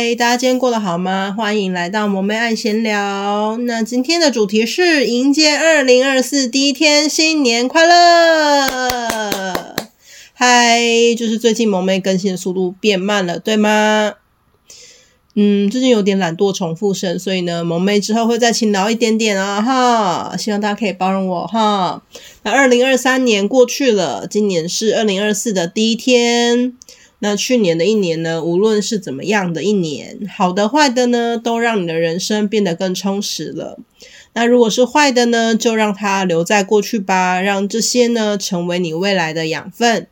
嗨，大家今天过得好吗？欢迎来到萌妹爱闲聊。那今天的主题是迎接二零二四第一天，新年快乐！嗨，就是最近萌妹更新的速度变慢了，对吗？嗯，最近有点懒惰重复声，所以呢，萌妹之后会再勤劳一点点啊，哈！希望大家可以包容我哈。那二零二三年过去了，今年是二零二四的第一天。那去年的一年呢，无论是怎么样的一年，好的坏的呢，都让你的人生变得更充实了。那如果是坏的呢，就让它留在过去吧，让这些呢成为你未来的养分。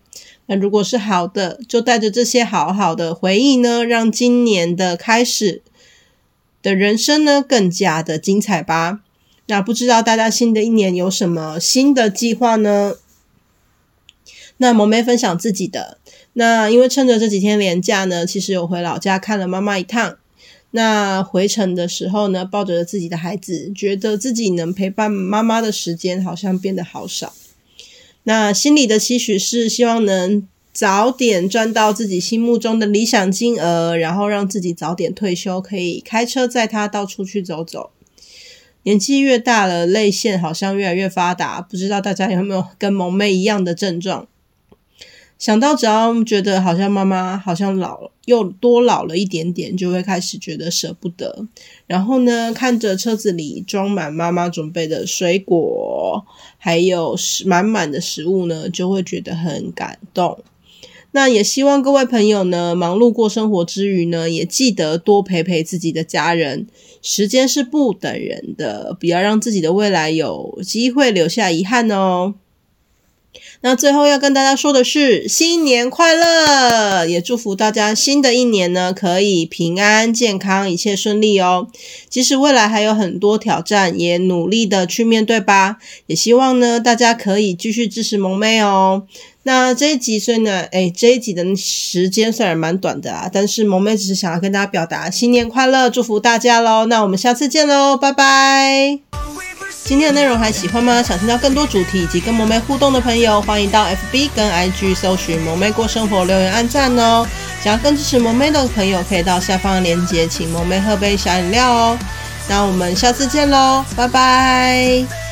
那如果是好的，就带着这些好好的回忆呢，让今年的开始的人生呢更加的精彩吧。那不知道大家新的一年有什么新的计划呢？那萌妹分享自己的。那因为趁着这几天连假呢，其实有回老家看了妈妈一趟。那回程的时候呢，抱着自己的孩子，觉得自己能陪伴妈妈的时间好像变得好少。那心里的期许是希望能早点赚到自己心目中的理想金额，然后让自己早点退休，可以开车载他到处去走走。年纪越大了，泪腺好像越来越发达，不知道大家有没有跟萌妹一样的症状？想到只要觉得好像妈妈好像老，又多老了一点点，就会开始觉得舍不得。然后呢，看着车子里装满妈妈准备的水果，还有满满的食物呢，就会觉得很感动。那也希望各位朋友呢，忙碌过生活之余呢，也记得多陪陪自己的家人。时间是不等人的，不要让自己的未来有机会留下遗憾哦。那最后要跟大家说的是，新年快乐！也祝福大家新的一年呢，可以平安健康，一切顺利哦。即使未来还有很多挑战，也努力的去面对吧。也希望呢，大家可以继续支持萌妹哦。那这一集虽然呢，诶，这一集的时间虽然蛮短的啊，但是萌妹只是想要跟大家表达新年快乐，祝福大家喽。那我们下次见喽，拜拜。今天的内容还喜欢吗？想听到更多主题以及跟萌妹互动的朋友，欢迎到 FB 跟 IG 搜寻“萌妹过生活”留言按赞哦。想要更支持萌妹的朋友，可以到下方的链接，请萌妹喝杯小饮料哦。那我们下次见喽，拜拜。